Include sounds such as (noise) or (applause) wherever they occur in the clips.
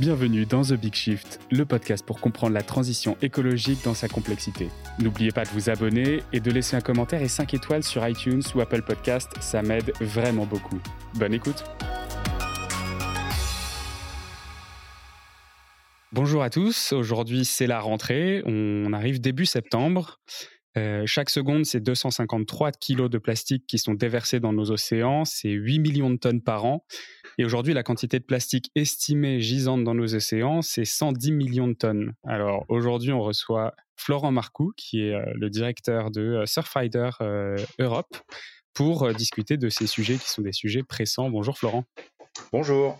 Bienvenue dans The Big Shift, le podcast pour comprendre la transition écologique dans sa complexité. N'oubliez pas de vous abonner et de laisser un commentaire et 5 étoiles sur iTunes ou Apple Podcast, ça m'aide vraiment beaucoup. Bonne écoute Bonjour à tous, aujourd'hui c'est la rentrée, on arrive début septembre. Euh, chaque seconde, c'est 253 kilos de plastique qui sont déversés dans nos océans, c'est 8 millions de tonnes par an. Et aujourd'hui, la quantité de plastique estimée gisante dans nos océans, c'est 110 millions de tonnes. Alors aujourd'hui, on reçoit Florent Marcoux, qui est euh, le directeur de euh, Surfrider Europe, pour discuter de ces sujets qui sont des sujets pressants. Bonjour Florent. Bonjour.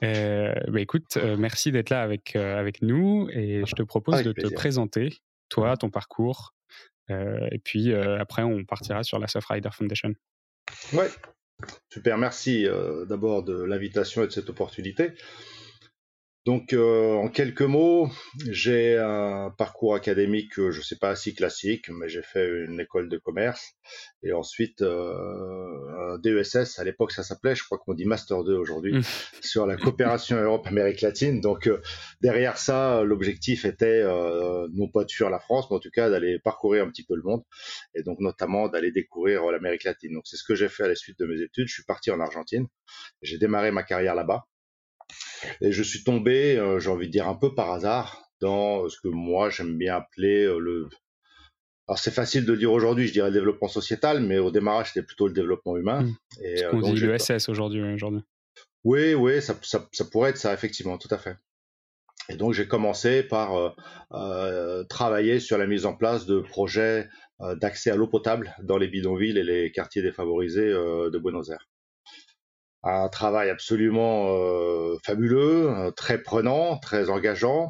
bah écoute, merci d'être là avec, avec nous et je te propose de te présenter, toi, ton parcours, euh, et puis euh, après, on partira sur la Rider Foundation. Ouais, super. Merci euh, d'abord de l'invitation et de cette opportunité. Donc, euh, en quelques mots, j'ai un parcours académique, je ne sais pas si classique, mais j'ai fait une école de commerce et ensuite euh, un DESS. À l'époque, ça s'appelait, je crois qu'on dit Master 2 aujourd'hui, mmh. sur la coopération (laughs) Europe-Amérique latine. Donc, euh, derrière ça, l'objectif était non pas de fuir la France, mais en tout cas d'aller parcourir un petit peu le monde et donc notamment d'aller découvrir l'Amérique latine. Donc, c'est ce que j'ai fait à la suite de mes études. Je suis parti en Argentine. J'ai démarré ma carrière là-bas. Et je suis tombé, euh, j'ai envie de dire un peu par hasard, dans ce que moi j'aime bien appeler euh, le. Alors c'est facile de dire aujourd'hui, je dirais le développement sociétal, mais au démarrage c'était plutôt le développement humain. Mmh. Et, ce euh, qu'on dit l'ESS aujourd'hui. aujourd'hui. Oui, oui, ça, ça, ça, pourrait être ça, effectivement, tout à fait. Et donc j'ai commencé par euh, travailler sur la mise en place de projets d'accès à l'eau potable dans les bidonvilles et les quartiers défavorisés de Buenos Aires un travail absolument euh, fabuleux, euh, très prenant, très engageant,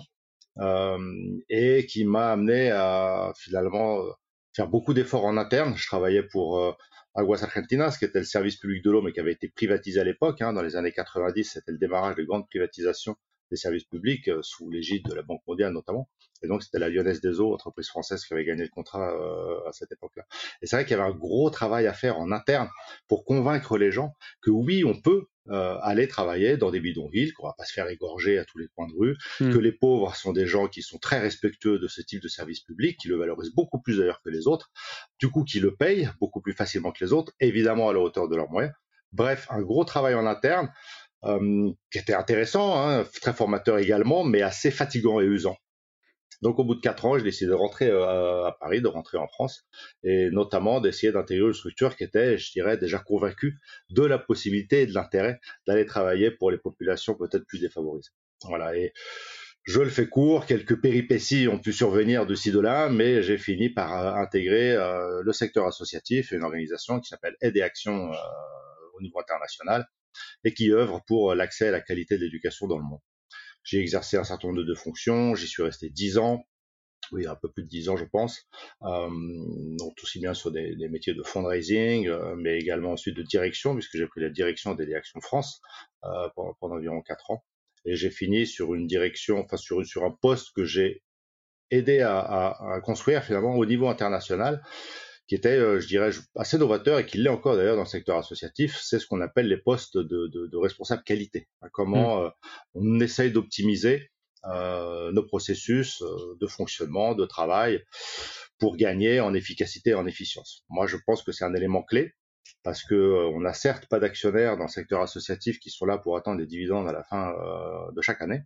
euh, et qui m'a amené à finalement faire beaucoup d'efforts en interne. Je travaillais pour Aguas Argentinas, qui était le service public de l'eau, mais qui avait été privatisé à l'époque. Hein, dans les années 90, c'était le démarrage de grandes privatisations des services publics sous l'égide de la Banque mondiale notamment. Et donc, c'était la Lyonnaise des Eaux, entreprise française qui avait gagné le contrat euh, à cette époque-là. Et c'est vrai qu'il y avait un gros travail à faire en interne pour convaincre les gens que oui, on peut euh, aller travailler dans des bidonvilles, qu'on va pas se faire égorger à tous les coins de rue, hmm. que les pauvres sont des gens qui sont très respectueux de ce type de service public, qui le valorisent beaucoup plus d'ailleurs que les autres, du coup qui le payent beaucoup plus facilement que les autres, évidemment à la hauteur de leurs moyens. Bref, un gros travail en interne euh, qui était intéressant, hein, très formateur également, mais assez fatigant et usant. Donc au bout de quatre ans, j'ai décidé de rentrer euh, à Paris, de rentrer en France, et notamment d'essayer d'intégrer une structure qui était, je dirais, déjà convaincue de la possibilité et de l'intérêt d'aller travailler pour les populations peut-être plus défavorisées. Voilà. Et je le fais court, quelques péripéties ont pu survenir de ci de là, mais j'ai fini par euh, intégrer euh, le secteur associatif et une organisation qui s'appelle Aide et Action au niveau international et qui œuvre pour l'accès à la qualité de l'éducation dans le monde. J'ai exercé un certain nombre de fonctions, j'y suis resté dix ans, oui, un peu plus de dix ans, je pense. Euh, donc aussi bien sur des, métiers de fundraising, euh, mais également ensuite de direction, puisque j'ai pris la direction des directions France euh, pendant, environ quatre ans. Et j'ai fini sur une direction, enfin sur, un poste que j'ai aidé à, construire finalement au niveau international qui était, euh, je dirais, assez novateur et qui l'est encore d'ailleurs dans le secteur associatif, c'est ce qu'on appelle les postes de, de, de responsable qualité. Hein, comment mmh. euh, on essaye d'optimiser euh, nos processus de fonctionnement, de travail, pour gagner en efficacité et en efficience. Moi, je pense que c'est un élément clé parce que euh, on n'a certes pas d'actionnaires dans le secteur associatif qui sont là pour attendre des dividendes à la fin euh, de chaque année.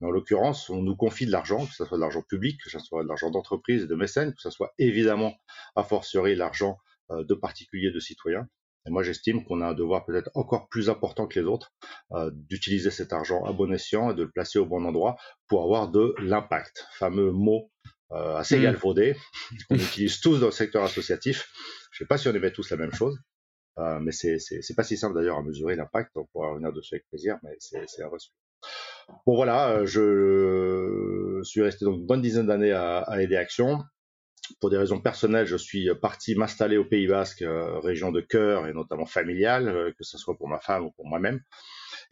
Mais en l'occurrence, on nous confie de l'argent, que ce soit de l'argent public, que ce soit de l'argent d'entreprise et de mécènes, que ce soit évidemment a fortiori l'argent euh, de particuliers, de citoyens. Et moi, j'estime qu'on a un devoir peut-être encore plus important que les autres d'utiliser cet argent à bon escient et de le placer au bon endroit pour avoir de l'impact. Fameux mot assez mmh. galvaudé (laughs) qu'on utilise tous dans le secteur associatif. Je ne sais pas si on aimait tous la même chose, euh, mais c'est pas si simple d'ailleurs à mesurer l'impact. On pourra revenir dessus avec plaisir, mais c'est un reçu. Bon voilà, euh, je suis resté donc une bonne dizaine d'années à, à aider Action. Pour des raisons personnelles, je suis parti m'installer au Pays Basque, euh, région de cœur et notamment familiale, que ce soit pour ma femme ou pour moi-même.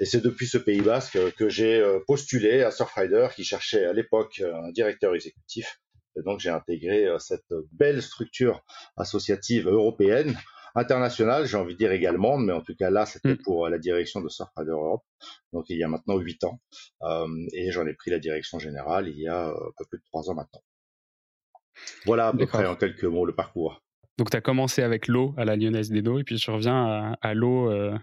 Et c'est depuis ce Pays Basque que j'ai postulé à Surfrider, qui cherchait à l'époque un directeur exécutif. Et donc j'ai intégré cette belle structure associative européenne international, j'ai envie de dire également, mais en tout cas là, c'était Mm. pour la direction de Surfrider Europe, donc il y a maintenant huit ans, euh, et j'en ai pris la direction générale il y a euh, un peu plus de trois ans maintenant. Voilà à peu près en quelques mots le parcours. Donc, tu as commencé avec l'eau à la Lyonnaise des Dos et puis tu reviens à, à l'eau euh,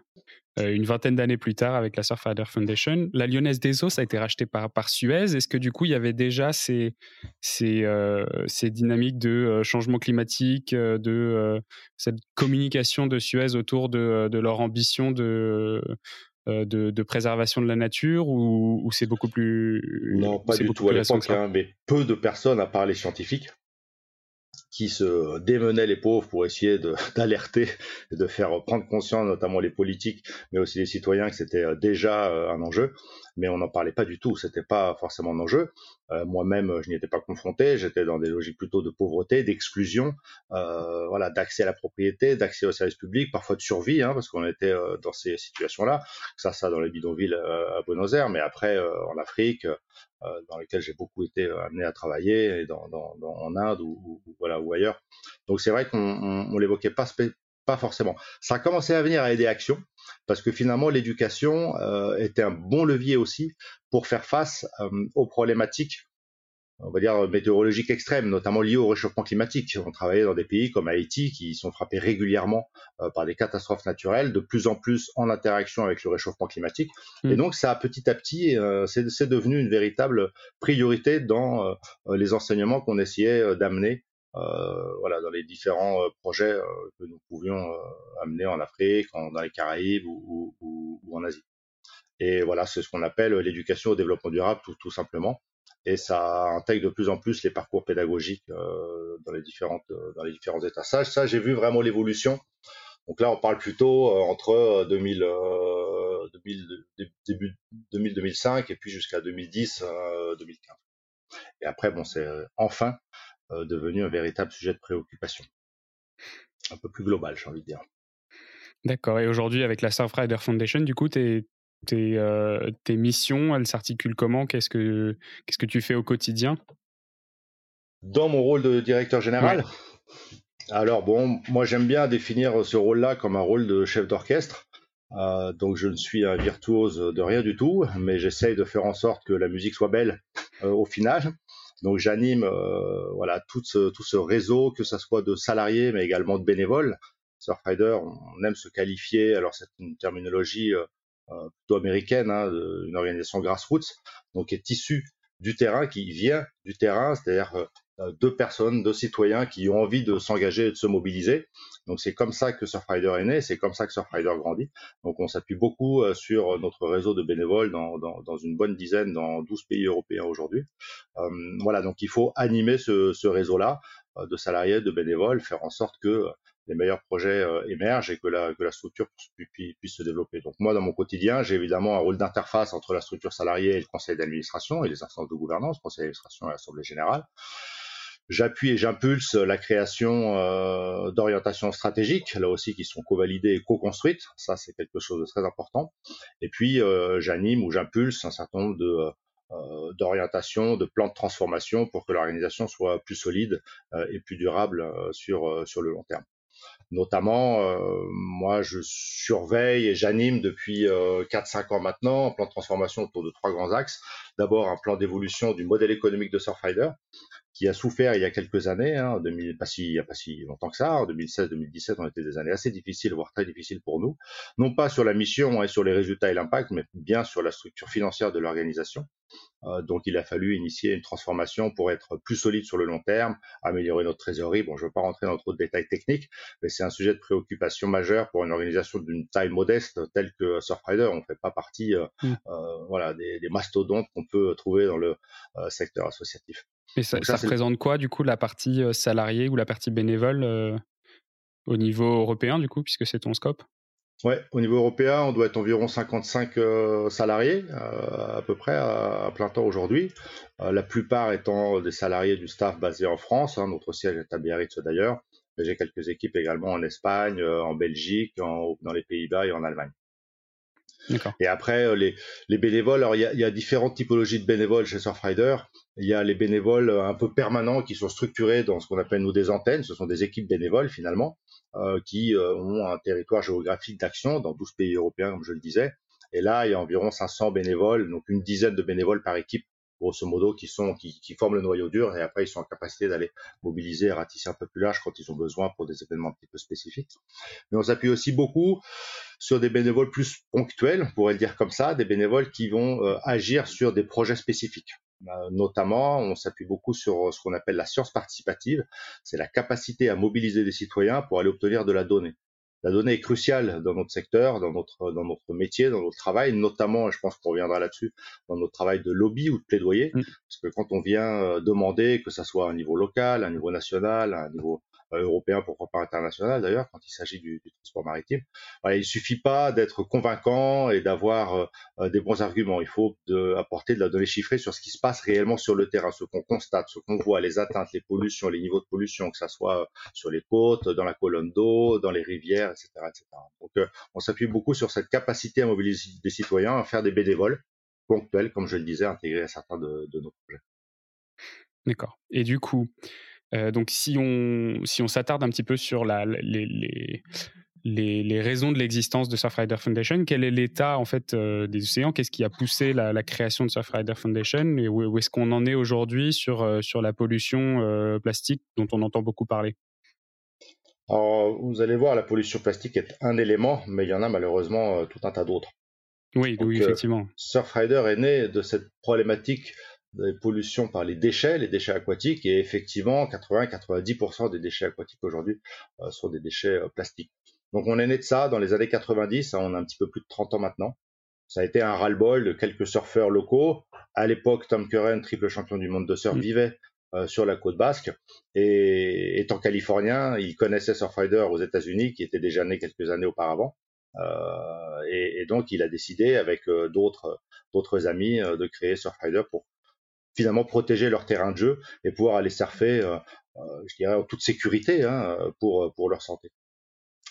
euh, une vingtaine d'années plus tard avec la Surfrider Foundation. La Lyonnaise des Eaux, ça a été racheté par, par Suez. Est-ce que du coup, il y avait déjà ces, ces, euh, ces dynamiques de changement climatique, de cette communication de Suez autour de, de leur ambition de, de, de préservation de la nature ou, ou c'est beaucoup plus. Non, pas du tout à l'époque, hein, mais peu de personnes, à part les scientifiques, qui se démenaient les pauvres pour essayer (laughs) d'alerter et de faire prendre conscience, notamment les politiques, mais aussi les citoyens, que c'était euh, déjà euh, un enjeu. Mais on n'en parlait pas du tout, c'était pas forcément un enjeu. Euh, Moi-même, je n'y étais pas confronté, j'étais dans des logiques plutôt de pauvreté, d'exclusion, voilà, d'accès à la propriété, d'accès aux services publics, parfois de survie, hein, parce qu'on était dans ces situations-là. Ça, ça dans les bidonvilles à Buenos Aires, mais après en Afrique, dans lesquels j'ai beaucoup été euh, amené à travailler, en Inde ou, ailleurs. Donc c'est vrai qu'on on, on l'évoquait pas forcément. Ça a commencé à venir à aider Action parce que finalement l'éducation euh, était un bon levier aussi pour faire face euh, aux problématiques on va dire météorologiques extrêmes, notamment liées au réchauffement climatique. On travaillait dans des pays comme Haïti qui sont frappés régulièrement euh, par des catastrophes naturelles, de plus en plus en interaction avec le réchauffement climatique. Mm. Et donc ça a petit à petit, euh, c'est devenu une véritable priorité dans euh, les enseignements qu'on essayait d'amener. voilà, dans les différents projets que nous pouvions amener en Afrique, en- dans les Caraïbes ou, ou- ou- ou en Asie. Et voilà, c'est ce qu'on appelle l'éducation au développement durable, tout, tout simplement. Et ça intègre de plus en plus les parcours pédagogiques euh, dans les différentes euh, dans les différents états. Ça, j'ai vu vraiment l'évolution. Donc là, on parle plutôt euh, entre euh, 2000, euh, 2000 dé- début 2000-2005 et puis jusqu'à 2010-2015. Et après, bon, c'est enfin devenu un véritable sujet de préoccupation, un peu plus global, j'ai envie de dire. D'accord. Et aujourd'hui, avec la Surfrider Foundation, du coup, tes, tes, euh, tes missions, elles s'articulent comment? Qu'est-ce que Qu'est-ce que tu fais au quotidien? Dans mon rôle de directeur général, alors bon, moi j'aime bien définir ce rôle-là comme un rôle de chef d'orchestre. Euh, donc je ne suis un virtuose de rien du tout, mais j'essaye de faire en sorte que la musique soit belle euh, au final. Donc j'anime euh, voilà tout ce, tout ce réseau, que ce soit de salariés, mais également de bénévoles. Surfrider, on aime se qualifier, alors c'est une terminologie euh, euh, plutôt américaine, hein, de- une organisation grassroots, donc qui est issue du terrain, qui vient du terrain, c'est-à-dire euh, deux personnes, deux citoyens qui ont envie de s'engager et de se mobiliser. Donc c'est comme ça que Surfrider est né, c'est comme ça que Surfrider grandit. Donc on s'appuie beaucoup euh, sur notre réseau de bénévoles dans, dans, dans une bonne dizaine, dans 12 pays européens aujourd'hui. Euh, voilà, donc il faut animer ce, ce réseau-là euh, de salariés, de bénévoles, faire en sorte que euh, les meilleurs projets euh, émergent et que la, structure puisse, se développer. Donc moi, dans mon quotidien, j'ai évidemment un rôle d'interface entre la structure salariée et le conseil d'administration et les instances de gouvernance, conseil d'administration et l'assemblée générale. J'appuie et j'impulse la création euh, d'orientations stratégiques, là aussi qui sont co-validées et co-construites. Ça, c'est quelque chose de très important. Et puis, euh, j'anime ou j'impulse un certain nombre de d'orientation, de plans de transformation pour que l'organisation soit plus solide et plus durable sur le long terme. Notamment, euh, moi, je surveille et j'anime depuis euh, 4-5 ans maintenant un plan de transformation autour de trois grands axes. D'abord, un plan d'évolution du modèle économique de Surfrider, qui a souffert il y a quelques années, hein, en 2000, pas si, a pas si longtemps que ça, en 2016-2017 ont été des années assez difficiles, voire très difficiles pour nous, non pas sur la mission et sur les résultats et l'impact, mais bien sur la structure financière de l'organisation. Euh, donc il a fallu initier une transformation pour être plus solide sur le long terme, améliorer notre trésorerie. Bon, je ne veux pas rentrer dans trop de détails techniques, mais c'est un sujet de préoccupation majeur pour une organisation d'une taille modeste telle que Surfrider. On ne fait pas partie euh, Mm. euh, voilà, des, des mastodontes qu'on peut trouver dans le euh, secteur associatif. Et ça, ça représente quoi, du coup, la partie salariée ou la partie bénévole au niveau européen, du coup, puisque c'est ton scope? Ouais, au niveau européen, on doit être environ 55 euh, salariés euh, à peu près à, plein temps aujourd'hui. Euh, la plupart étant des salariés du staff basé en France. hein, notre siège est à Biarritz d'ailleurs. Mais J'ai quelques équipes également en Espagne, en Belgique, en- dans les Pays-Bas et en Allemagne. Et après, les, les bénévoles, alors il y a, différentes typologies de bénévoles chez Surfrider. Il y a les bénévoles un peu permanents qui sont structurés dans ce qu'on appelle nous des antennes. Ce sont des équipes bénévoles finalement euh, qui euh, ont un territoire géographique d'action dans 12 pays européens, comme je le disais. Et là, il y a environ 500 bénévoles, donc une dizaine de bénévoles par équipe grosso modo, qui, sont, qui, forment le noyau dur et après ils sont en capacité d'aller mobiliser et ratisser un peu plus large quand ils ont besoin pour des événements un petit peu spécifiques. Mais on s'appuie aussi beaucoup sur des bénévoles plus ponctuels, on pourrait le dire comme ça, des bénévoles qui vont euh, agir sur des projets spécifiques. Euh, notamment, on s'appuie beaucoup sur ce qu'on appelle la science participative, c'est la capacité à mobiliser des citoyens pour aller obtenir de la donnée la donnée est cruciale dans notre secteur, dans notre, dans notre métier, dans notre travail, notamment, je pense qu'on reviendra là-dessus, dans notre travail de lobby ou de plaidoyer, mm. parce que quand on vient euh, demander, que ça soit à un niveau local, à un niveau national, à un niveau européen, pourquoi pas international d'ailleurs, quand il s'agit du, du, transport maritime. Il suffit pas d'être convaincant et d'avoir euh, euh, des bons arguments. Il faut de, apporter de la donnée chiffrée sur ce qui se passe réellement sur le terrain, ce qu'on constate, ce qu'on voit, les atteintes, les pollutions, les niveaux de pollution, que ça soit sur les côtes, dans la colonne d'eau, dans les rivières, etc. etc. Donc, on s'appuie beaucoup sur cette capacité à mobiliser des citoyens, à faire des bénévoles ponctuels, comme je le disais, intégrés à certains de, de nos projets. D'accord. Et du coup, euh, donc si on si on s'attarde un petit peu sur la, les, les, les, raisons de l'existence de Surfrider Foundation, quel est l'état en fait euh, des océans? Qu'est-ce qui a poussé la, la, création de Surfrider Foundation? Et où, est-ce qu'on en est aujourd'hui sur euh, sur la pollution plastique dont on entend beaucoup parler? Alors, vous allez voir, la pollution plastique est un élément, mais il y en a malheureusement tout un tas d'autres. Oui, oui, effectivement. Surfrider est né de cette problématique des pollutions par les déchets, les déchets aquatiques, et effectivement, 80-90% des déchets aquatiques aujourd'hui euh, sont des déchets euh, plastiques. Donc on est né de ça dans les années 90, hein, on a un petit peu plus de 30 ans maintenant. Ça a été un ras-le-bol de quelques surfeurs locaux. À l'époque, Tom Curran, triple champion du monde de surf, mm. vivait euh, sur la côte basque. Et étant californien, il connaissait Surfrider aux États-Unis, qui était déjà né quelques années auparavant. Euh, et, et, donc, il a décidé, avec d'autres d'autres amis, de créer Surfrider pour finalement protéger leur terrain de jeu et pouvoir aller surfer, euh, euh, je dirais, en toute sécurité hein, pour, pour leur santé.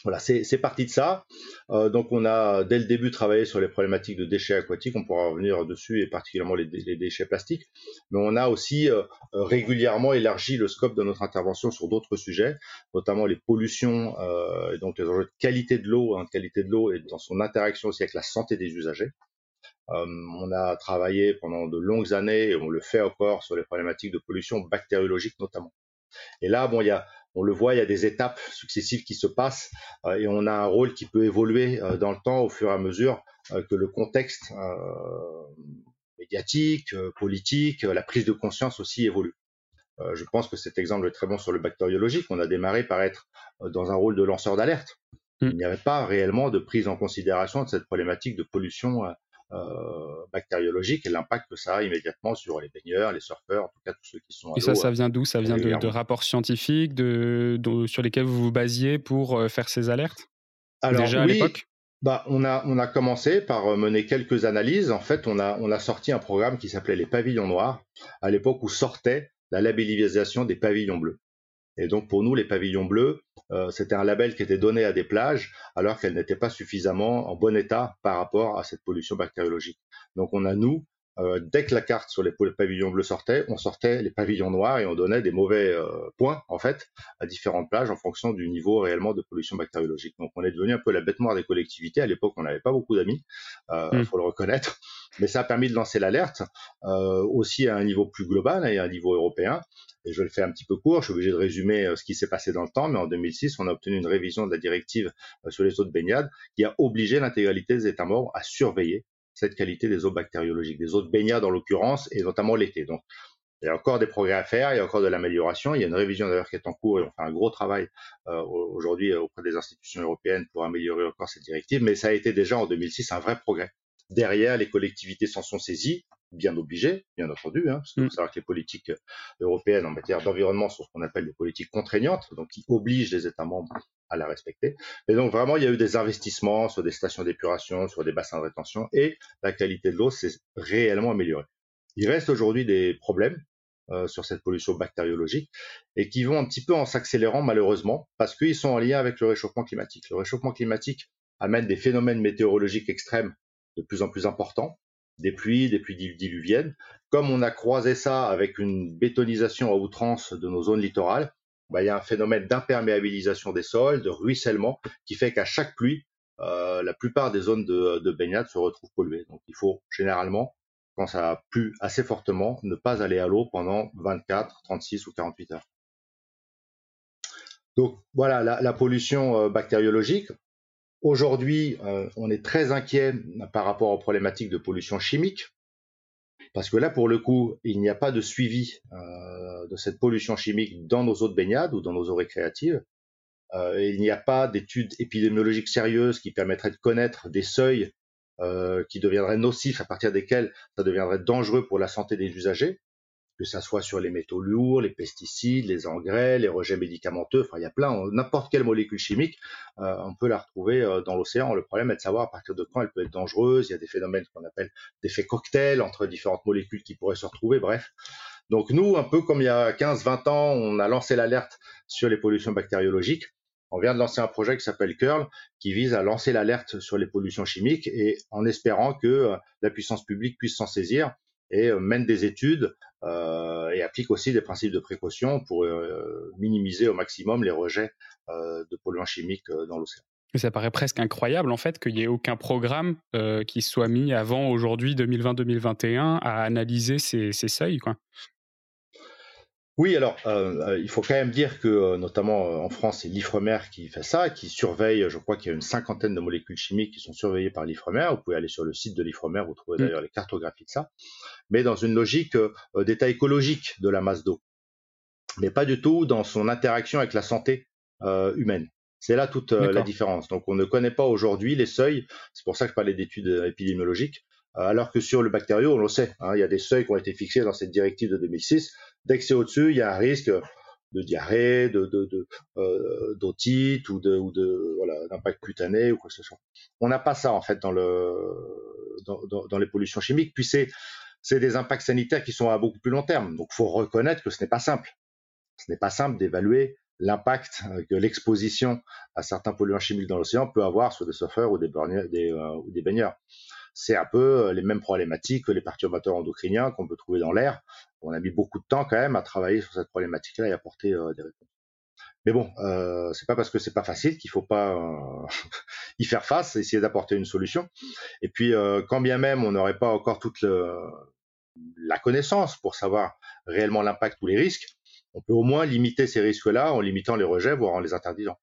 Voilà, c'est parti de ça. Euh, donc on a dès le début travaillé sur les problématiques de déchets aquatiques, on pourra revenir dessus et particulièrement les, les déchets plastiques. Mais on a aussi euh, régulièrement élargi le scope de notre intervention sur d'autres sujets, notamment les pollutions euh, et donc les enjeux de qualité de l'eau, hein, qualité de l'eau et dans son interaction aussi avec la santé des usagers. Euh, on a travaillé pendant de longues années, et on le fait encore, sur les problématiques de pollution bactériologique notamment. Et là, bon, il y a, on le voit, il y a des étapes successives qui se passent euh, et on a un rôle qui peut évoluer euh, dans le temps au fur et à mesure que le contexte médiatique, politique, la prise de conscience aussi évolue. je pense que cet exemple est très bon sur le bactériologique. On a démarré par être dans un rôle de lanceur d'alerte. Mm. Il n'y avait pas réellement de prise en considération de cette problématique de pollution euh, bactériologique et l'impact que ça a immédiatement sur les baigneurs, les surfeurs, en tout cas tous ceux qui sont. À et ça, ça vient d'où? Ça vient de, rapports scientifiques de, sur lesquels vous vous basiez pour euh, faire ces alertes? Alors, Déjà à l'époque? bah, on, a, on a commencé par euh, mener quelques analyses. En fait, on a, on a sorti un programme qui s'appelait les pavillons noirs, à l'époque où sortait la labellisation des pavillons bleus. Et donc pour nous, les pavillons bleus, euh, c'était un label qui était donné à des plages alors qu'elles n'étaient pas suffisamment en bon état par rapport à cette pollution bactériologique. Donc on a nous, euh, dès que la carte sur les pavillons bleus sortait, on sortait les pavillons noirs et on donnait des mauvais euh, points en fait à différentes plages en fonction du niveau réellement de pollution bactériologique. Donc on est devenu un peu la bête noire des collectivités. À l'époque, on n'avait pas beaucoup d'amis, il mmh. faut le reconnaître, mais ça a permis de lancer l'alerte aussi à un niveau plus global et à un niveau européen et je le fais un petit peu court, je suis obligé de résumer euh, ce qui s'est passé dans le temps, mais en 2006, on a obtenu une révision de la directive euh, sur les eaux de baignade qui a obligé l'intégralité des États membres à surveiller cette qualité des eaux bactériologiques, des eaux de baignade en l'occurrence, et notamment l'été. Donc, il y a encore des progrès à faire, il y a encore de l'amélioration. Il y a une révision d'ailleurs qui est en cours et on fait un gros travail euh, aujourd'hui auprès des institutions européennes pour améliorer encore cette directive. Mais ça a été déjà en 2006 un vrai progrès. Derrière, les collectivités s'en sont saisies, bien obligées, bien entendu, hein, parce qu'il faut mm. savoir que les politiques européennes en matière d'environnement sont ce qu'on appelle des politiques contraignantes, donc qui obligent les États membres à la respecter. Et donc vraiment, il y a eu des investissements sur des stations d'épuration, sur des bassins de rétention, et la qualité de l'eau s'est réellement améliorée. Il reste aujourd'hui des problèmes euh, sur cette pollution bactériologique et qui vont un petit peu en s'accélérant malheureusement parce qu'ils sont en lien avec le réchauffement climatique. Le réchauffement climatique amène des phénomènes météorologiques extrêmes de plus en plus importants, des pluies, des pluies diluviennes. Comme on a croisé ça avec une bétonisation à outrance de nos zones littorales, bah, il y a un phénomène d'imperméabilisation des sols, de ruissellement, qui fait qu'à chaque pluie, euh, la plupart des zones de, de, baignade se retrouvent polluées. Donc il faut généralement, quand ça plu assez fortement, ne pas aller à l'eau pendant 24, 36 ou 48 heures. Donc voilà la, la pollution euh, bactériologique. Aujourd'hui, euh, on est très inquiet par rapport aux problématiques de pollution chimique, parce que là, pour le coup, il n'y a pas de suivi euh, de cette pollution chimique dans nos eaux de baignade ou dans nos eaux récréatives. Euh, il n'y a pas d'études épidémiologiques sérieuses qui permettraient de connaître des seuils qui deviendraient nocifs, à partir desquels ça deviendrait dangereux pour la santé des usagers que ça soit sur les métaux lourds, les pesticides, les engrais, les rejets médicamenteux, enfin il y a plein, n'importe quelle molécule chimique, euh, on peut la retrouver euh, dans l'océan. Le problème est de savoir à partir de quand elle peut être dangereuse. Il y a des phénomènes qu'on appelle d'effets cocktail entre différentes molécules qui pourraient se retrouver, bref. Donc nous, un peu comme il y a 15-20 ans, on a lancé l'alerte sur les pollutions bactériologiques. On vient de lancer un projet qui s'appelle Curl, qui vise à lancer l'alerte sur les pollutions chimiques et en espérant que euh, la puissance publique puisse s'en saisir et mène des études et applique aussi des principes de précaution pour euh, minimiser au maximum les rejets de polluants chimiques dans l'océan. Ça paraît presque incroyable en fait qu'il n'y ait aucun programme qui soit mis avant aujourd'hui 2020-2021 à analyser ces, ces seuils. Quoi. Oui, alors euh, euh, il faut quand même dire que euh, notamment en France, c'est l'Ifremer qui fait ça, qui surveille, je crois qu'il y a une cinquantaine de molécules chimiques qui sont surveillées par l'Ifremer. Vous pouvez aller sur le site de l'Ifremer, vous trouvez mm. d'ailleurs les cartographies de ça, mais dans une logique d'état écologique de la masse d'eau, mais pas du tout dans son interaction avec la santé humaine. C'est là toute la différence. Donc on ne connaît pas aujourd'hui les seuils, c'est pour ça que je parlais d'études épidémiologiques, alors que sur le bactério, on le sait, hein, il y a des seuils qui ont été fixés dans cette directive de 2006 Dès que c'est au-dessus, il y a un risque de diarrhée, de, euh, ou d'impact cutané ou quoi que ce soit. On n'a pas ça en fait dans le dans, dans, les pollutions chimiques. Puis c'est c'est des impacts sanitaires qui sont à beaucoup plus long terme. Donc, faut reconnaître que ce n'est pas simple. Ce n'est pas simple d'évaluer l'impact que l'exposition à certains polluants chimiques dans l'océan peut avoir sur des surfeurs ou euh, ou des baigneurs c'est un peu les mêmes problématiques que les perturbateurs endocriniens qu'on peut trouver dans l'air. On a mis beaucoup de temps quand même à travailler sur cette problématique-là et à apporter euh, des réponses. Mais bon, euh, c'est pas parce que c'est pas facile qu'il faut pas euh, (laughs) y faire face, essayer d'apporter une solution. Et puis, quand bien même on n'aurait pas encore toute la connaissance pour savoir réellement l'impact ou les risques, on peut au moins limiter ces risques-là en limitant les rejets, voire en les interdisant.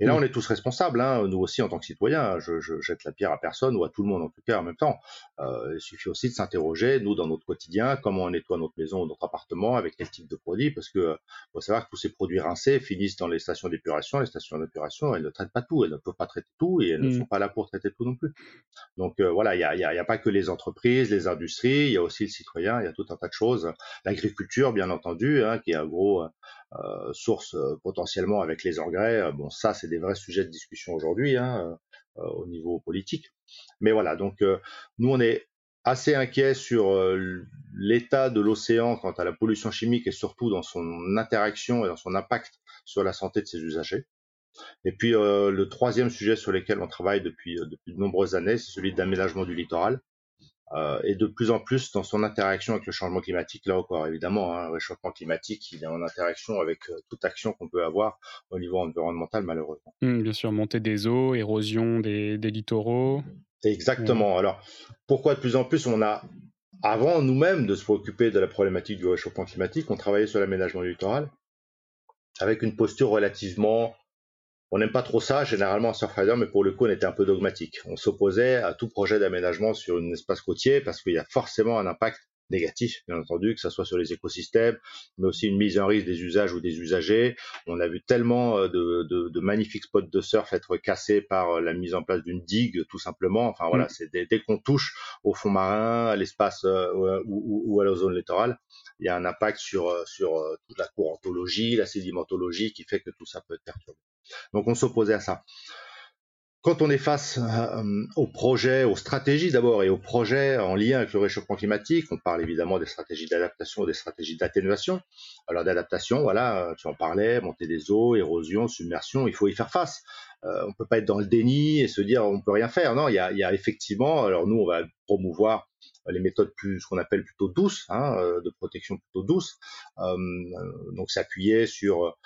Et là, on est tous responsables, hein, nous aussi en tant que citoyens. Je, je, jette la pierre à personne ou à tout le monde en tout cas en même temps. Euh, il suffit aussi de s'interroger, nous, dans notre quotidien, comment on nettoie notre maison ou notre appartement, avec quel type de produit, parce que faut savoir que tous ces produits rincés finissent dans les stations d'épuration. Les stations d'épuration, elles ne traitent pas tout, elles ne peuvent pas traiter tout et elles ne mmh. sont pas là pour traiter tout non plus. Donc euh, voilà, il n'y a, y a, y a, pas que les entreprises, les industries, il y a aussi le citoyen, il y a tout un tas de choses. L'agriculture, bien entendu, hein, qui est un gros euh, source euh, potentiellement avec les engrais. Euh, bon, ça, c'est des vrais sujets de discussion aujourd'hui hein, au niveau politique. Mais voilà, donc nous, on est assez inquiet sur l'état de l'océan quant à la pollution chimique et surtout dans son interaction et dans son impact sur la santé de ses usagers. Et puis le troisième sujet sur lequel on travaille depuis, depuis de nombreuses années, c'est celui d'aménagement du littoral. Euh, et de plus en plus dans son interaction avec le changement climatique. Là encore, évidemment, hein, le réchauffement climatique, il est en interaction avec euh, toute action qu'on peut avoir au niveau environnemental, malheureusement. Mmh, bien sûr, montée des eaux, érosion des, littoraux. Exactement. Alors, pourquoi de plus en plus on a, avant nous-mêmes de se préoccuper de la problématique du réchauffement climatique, on travaillait sur l'aménagement du littoral avec une posture relativement on n'aime pas trop ça, généralement en Surfrider, mais pour le coup, on était un peu dogmatique. On s'opposait à tout projet d'aménagement sur un espace côtier parce qu'il y a forcément un impact négatif, bien entendu, que ce soit sur les écosystèmes, mais aussi une mise en risque des usages ou des usagers. On a vu tellement euh, de, magnifiques spots de surf être cassés par euh, la mise en place d'une digue, tout simplement. Enfin voilà, mm. c'est dès, qu'on touche au fond marin, à l'espace euh, ou, à la zone littorale, il y a un impact sur, sur toute la courantologie, la sédimentologie, qui fait que tout ça peut être perturbé. Donc on s'opposait à ça. Quand on est face euh, aux projets, aux stratégies d'abord et aux projets en lien avec le réchauffement climatique, on parle évidemment des stratégies d'adaptation, des stratégies d'atténuation. Alors d'adaptation, voilà, tu en parlais, montée des eaux, érosion, submersion, il faut y faire face. on peut pas être dans le déni et se dire on peut rien faire. Non, il y a effectivement. Alors nous, on va promouvoir les méthodes plus ce qu'on appelle plutôt douces, hein, de protection plutôt douce. donc s'appuyer sur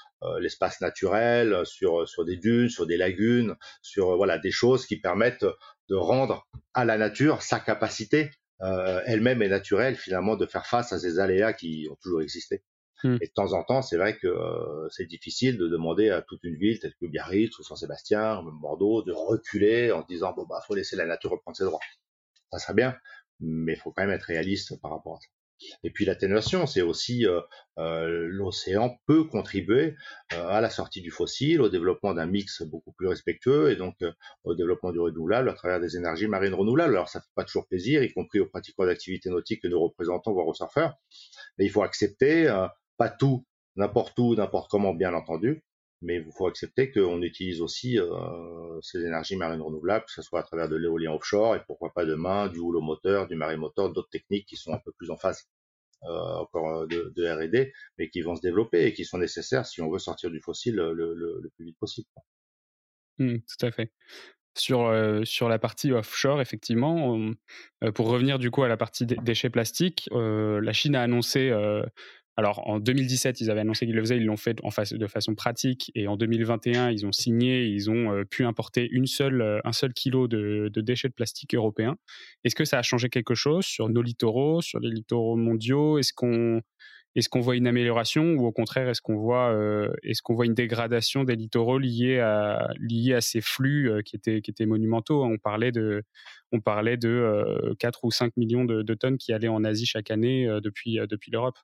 l'espace naturel, sur sur des dunes, sur des lagunes, sur voilà des choses qui permettent de rendre à la nature sa capacité euh, elle-même est naturelle finalement de faire face à ces aléas qui ont toujours existé. Hmm. Et de temps en temps, c'est vrai que euh, c'est difficile de demander à toute une ville telle que Biarritz ou Saint-Sébastien, même Bordeaux, de reculer en disant bon bah faut laisser la nature reprendre ses droits. Ça serait bien, mais il faut quand même être réaliste par rapport à ça. Et puis l'atténuation, c'est aussi euh, euh, l'océan peut contribuer euh, à la sortie du fossile, au développement d'un mix beaucoup plus respectueux et donc au développement du renouvelable à travers des énergies marines renouvelables. Alors ça fait pas toujours plaisir, y compris aux pratiquants d'activités nautiques que nous représentons, voire aux surfeurs, mais il faut accepter pas tout, n'importe où, n'importe comment, bien entendu, mais il faut accepter qu'on utilise aussi euh, ces énergies marines renouvelables, que ce soit à travers de l'éolien offshore et pourquoi pas demain du houlomoteur, moteur, du marémoteur, d'autres techniques qui sont un peu plus en phase euh, encore euh, de, R&D, mais qui vont se développer et qui sont nécessaires si on veut sortir du fossile le, le, plus vite possible. Mmh, tout à fait. Sur, euh, sur la partie offshore, effectivement, euh, pour revenir du coup à la partie déchets plastiques, euh, la Chine a annoncé alors en 2017, ils avaient annoncé qu'ils le faisaient, ils l'ont fait de façon pratique. Et en 2021, ils ont signé, ils ont euh, pu importer euh, un seul kilo de, déchets de plastique européens. Est-ce que ça a changé quelque chose sur nos littoraux, sur les littoraux mondiaux? Est-ce qu'on voit une amélioration ou au contraire est-ce qu'on voit euh, une dégradation des littoraux liés à ces flux qui étaient monumentaux On parlait de on parlait de 4 ou 5 millions de, tonnes qui allaient en Asie chaque année depuis l'Europe.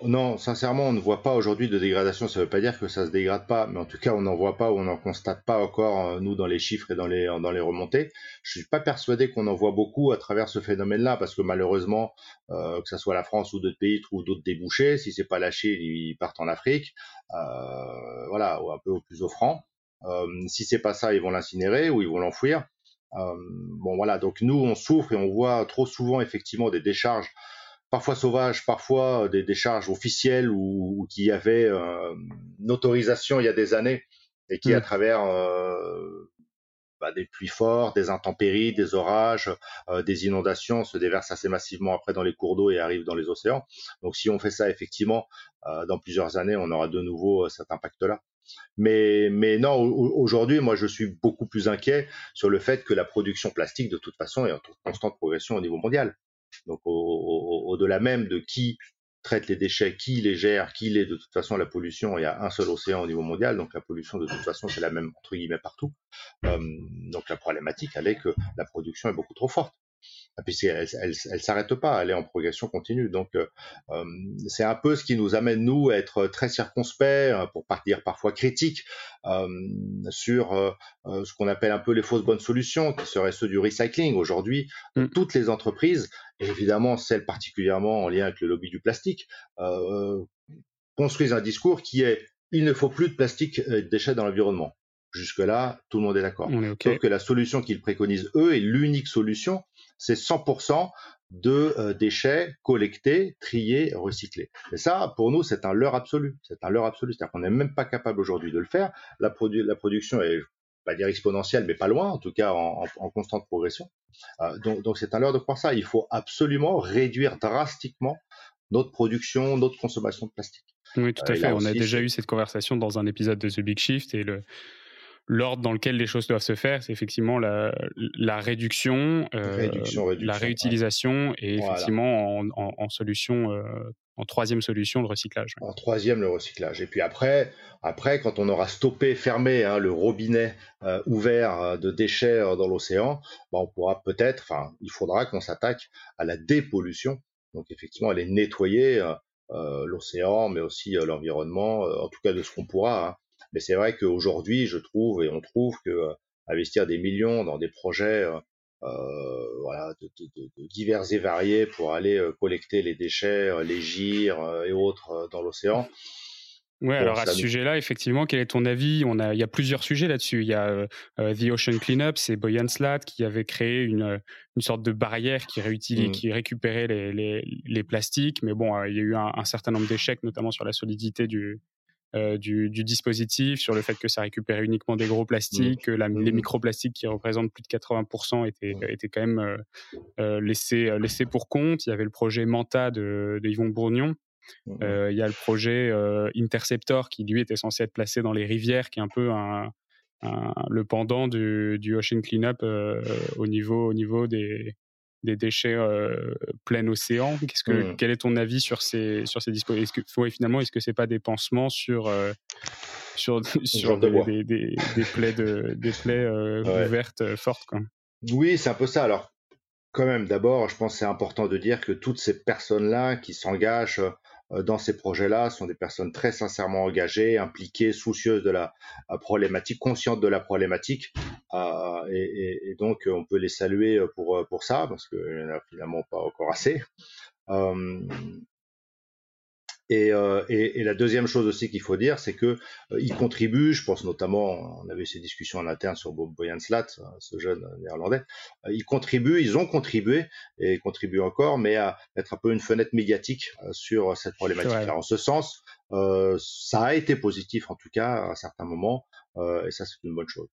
Non, sincèrement, on ne voit pas aujourd'hui de dégradation. Ça ne veut pas dire que ça se dégrade pas, mais en tout cas, on n'en voit pas ou on n'en constate pas encore, euh, nous, dans les chiffres et dans les, remontées. Je suis pas persuadé qu'on en voit beaucoup à travers ce phénomène-là, parce que malheureusement, euh, que ce soit la France ou d'autres pays trouvent d'autres débouchés. Si c'est pas la Chine, ils partent en Afrique, euh, voilà, ou un peu plus offrant. Euh, si c'est pas ça, ils vont l'incinérer ou ils vont l'enfouir. Bon, voilà. Donc nous, on souffre et on voit trop souvent effectivement des décharges parfois sauvages, parfois euh, des, des charges officielles ou, qui avaient euh, une autorisation il y a des années et qui, à mm. travers euh, bah, des pluies fortes, des intempéries, des orages, euh, des inondations, se déversent assez massivement après dans les cours d'eau et arrivent dans les océans. Donc, si on fait ça effectivement, euh, dans plusieurs années, on aura de nouveau cet impact-là. Mais, mais non, aujourd'hui, moi, je suis beaucoup plus inquiet sur le fait que la production plastique, de toute façon, est en constante progression au niveau mondial. Donc au-delà même de qui traite les déchets, qui les gère, qui les de toute façon la pollution, il y a un seul océan au niveau mondial, donc la pollution de toute façon c'est la même entre guillemets partout. Euh, donc la problématique elle est que la production est beaucoup trop forte. Et puis elle, elle, elle s'arrête pas, elle est en progression continue. Donc euh, euh, c'est un peu ce qui nous amène nous à être très circonspects, euh, pour pas dire parfois critiques, euh, sur euh, ce qu'on appelle un peu les fausses bonnes solutions, qui seraient ceux du recycling. Aujourd'hui, mm. toutes les entreprises, et évidemment celles particulièrement en lien avec le lobby du plastique, construisent un discours qui est il ne faut plus de plastique et de déchets dans l'environnement. Jusque-là, tout le monde est d'accord. Sauf que la solution qu'ils préconisent, eux, est l'unique solution, c'est 100% de euh, déchets collectés, triés, recyclés. Et ça, pour nous, c'est un leurre absolu. C'est un leurre absolu. C'est-à-dire qu'on n'est même pas capable aujourd'hui de le faire. La, la production est, pas dire exponentielle, mais pas loin, en tout cas en, constante progression. Euh, donc, c'est un leurre de croire ça. Il faut absolument réduire drastiquement notre production, notre consommation de plastique. Oui, tout à euh, fait. On a déjà eu cette conversation dans un épisode de The Big Shift et le, l'ordre dans lequel les choses doivent se faire, c'est effectivement la, la réduction, euh, la réutilisation et effectivement en, en, en solution, euh, en troisième solution, le recyclage. En troisième, le recyclage. Et puis après, après quand on aura stoppé, fermé hein, le robinet euh, ouvert euh, de déchets euh, dans l'océan, bah, on pourra peut-être, enfin, il faudra qu'on s'attaque à la dépollution. Donc effectivement, aller nettoyer l'océan, mais aussi l'environnement, en tout cas de ce qu'on pourra. Hein. Mais c'est vrai qu'aujourd'hui, je trouve et on trouve que euh, investir des millions dans des projets euh, euh voilà, de, de, de, divers et variés pour aller collecter les déchets, les gires et autres dans l'océan. Ouais, alors à ce sujet-là, effectivement, quel est ton avis? On a, il y a plusieurs sujets là-dessus. Il y a The Ocean Cleanup, c'est Boyan Slat qui avait créé une, une sorte de barrière qui, réutilisait, mmh. qui récupérait les, les, les, plastiques, mais bon, il y a eu un, un certain nombre d'échecs, notamment sur la solidité du, du, dispositif, sur le fait que ça récupère uniquement des gros plastiques, que les mmh. microplastiques qui représentent plus de 80% étaient, étaient quand même laissés, laissés pour compte. Il y avait le projet Manta de, de Yvon Bourgnon, il y a le projet Interceptor qui lui était censé être placé dans les rivières, qui est un peu un, le pendant du, du Ocean Cleanup au niveau, au niveau des, des déchets euh, plein océan. Qu'est-ce que, mmh. Quel est ton avis sur ces, sur ces dispositifs? Est-ce que, Finalement, est-ce que c'est pas des pansements sur, euh, sur, (laughs) (laughs) sur des, des, des, plaies, de, des plaies euh, ouvertes fortes quoi? Oui, c'est un peu ça. Alors, quand même, d'abord, je pense que c'est important de dire que toutes ces personnes-là qui s'engagent dans ces projets-là sont des personnes très sincèrement engagées, impliquées, soucieuses de la problématique, conscientes de la problématique. Euh, et, et, donc, on peut les saluer pour, pour ça, parce qu'il n'y en a finalement pas encore assez. Euh, euh, et, et, la deuxième chose aussi qu'il faut dire, c'est que euh, ils contribuent. Je pense notamment, on avait ces discussions en interne sur Bob Boyanslat, euh, ce jeune néerlandais. ils contribuent, ils ont contribué et contribuent encore, mais à mettre un peu une fenêtre médiatique sur cette problématique. En ce sens, ça a été positif en tout cas à un certain moment, et ça c'est une bonne chose.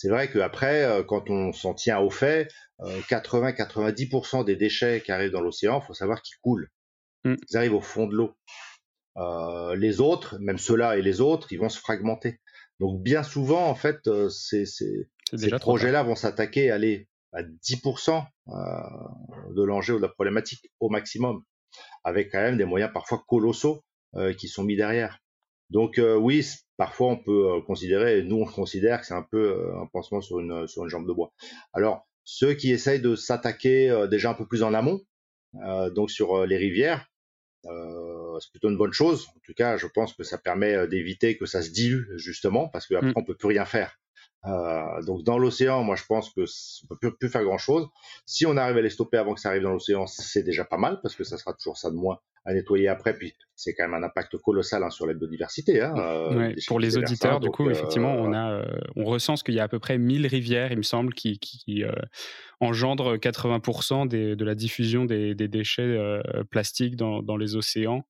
C'est vrai qu'après, quand on s'en tient au fait, 80-90% des déchets qui arrivent dans l'océan, il faut savoir qu'ils coulent. Mmh. Ils arrivent au fond de l'eau. Euh, les autres, même ceux-là et les autres, ils vont se fragmenter. Donc bien souvent, en fait, euh, ces, ces, projets-là vont s'attaquer à 10% euh, de l'enjeu ou de la problématique au maximum, avec quand même des moyens parfois colossaux qui sont mis derrière. Donc oui, parfois on peut considérer, nous on considère que c'est un peu un pansement sur une, sur une jambe de bois. Alors ceux qui essayent de s'attaquer déjà un peu plus en amont, donc sur les rivières, euh, c'est plutôt une bonne chose. En tout cas, je pense que ça permet euh, d'éviter que ça se dilue justement, parce qu'après mmh. on peut plus rien faire. Euh, donc dans l'océan, moi je pense que on peut plus, faire grand chose. Si on arrive à les stopper avant que ça arrive dans l'océan, c'est déjà pas mal parce que ça sera toujours ça de moins à nettoyer après. Puis c'est quand même un impact colossal hein, sur la biodiversité. Hein, euh, pour les auditeurs, du coup, effectivement, on a, on recense qu'il y a à peu près 1000 rivières, il me semble, qui, qui engendrent 80% de la diffusion des, des déchets plastiques dans, dans les océans.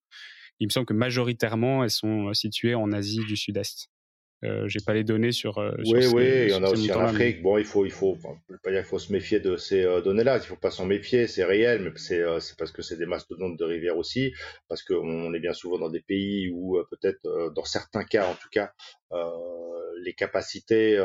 Il me semble que majoritairement, elles sont situées en Asie du Sud-Est. Euh, j'ai pas les données sur. Euh, oui, oui, il y en a aussi en Afrique. Bon, il faut, il faut, pas dire qu'il faut se méfier de ces euh, données-là. Il faut pas s'en méfier, c'est réel, mais c'est, parce que c'est des mastodontes de rivières aussi, parce qu'on est bien souvent dans des pays où peut-être, dans certains cas en tout cas, les capacités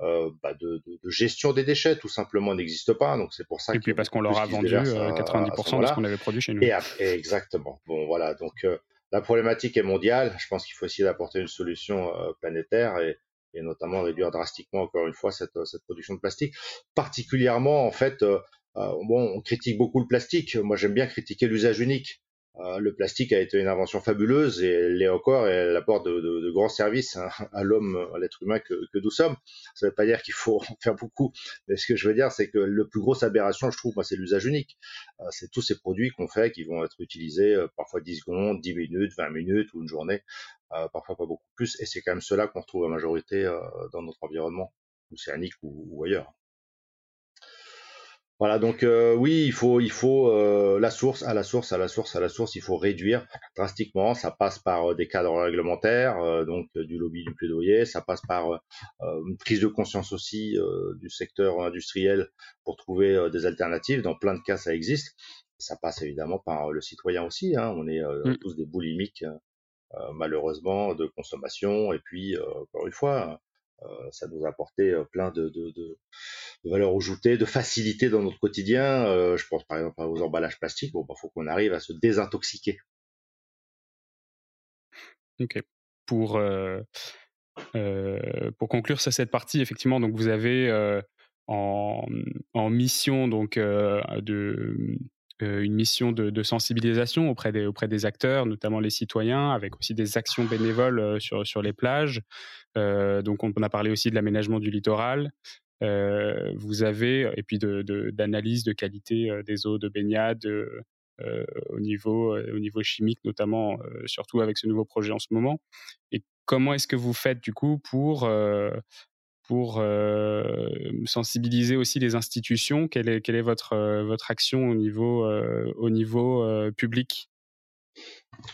bah, de, de, de, gestion des déchets tout simplement n'existent pas. Donc c'est pour ça. Et puis parce qu'on leur a vendu 90% de ce qu'on avait produit chez nous. Et, exactement. Bon, voilà. Donc la problématique est mondiale. Je pense qu'il faut essayer d'apporter une solution euh, planétaire et, notamment réduire drastiquement, encore une fois, cette, cette production de plastique. Particulièrement, en fait, euh, euh, bon, on critique beaucoup le plastique. Moi, j'aime bien critiquer l'usage unique. Euh, le plastique a été une invention fabuleuse et elle l'est encore et elle apporte de, grands services hein, à l'homme, à l'être humain que, que, nous sommes. Ça ne veut pas dire qu'il faut (laughs) en faire beaucoup, mais ce que je veux dire, c'est que le plus grosse aberration, je trouve, c'est l'usage unique. Euh, c'est tous ces produits qu'on fait qui vont être utilisés euh, parfois 10 secondes, 10 minutes, 20 minutes ou une journée, parfois pas beaucoup plus. Et c'est quand même cela qu'on retrouve en majorité dans notre environnement, océanique ou, ou ailleurs. Voilà, donc euh, oui, il faut, il faut euh, la source, à la source, à la source, à la source, il faut réduire drastiquement. Ça passe par euh, des cadres réglementaires, donc du lobby du plaidoyer. Ça passe par une prise de conscience aussi du secteur industriel pour trouver des alternatives. Dans plein de cas, ça existe. Ça passe évidemment par le citoyen aussi. Hein. On est mmh. tous des boulimiques, malheureusement, de consommation. Et puis, encore une fois, ça nous a apporté plein de, de, de de facilité dans notre quotidien. Euh, je pense par exemple aux emballages plastiques. Bon, il bah, faut qu'on arrive à se désintoxiquer. Ok. Pour, euh, euh, pour conclure sur cette partie, effectivement, donc vous avez en, en, mission donc de une mission de, de, sensibilisation auprès des, auprès des acteurs, notamment les citoyens, avec aussi des actions bénévoles sur, sur les plages. donc on, a parlé aussi de l'aménagement du littoral. Euh, vous avez, et puis d'analyse de, de, qualité euh, des eaux de baignade euh, au, niveau, au niveau chimique, notamment, surtout avec ce nouveau projet en ce moment. Et comment est-ce que vous faites du coup pour pour sensibiliser aussi les institutions. Quelle est, quelle est votre, votre action au niveau, au niveau public?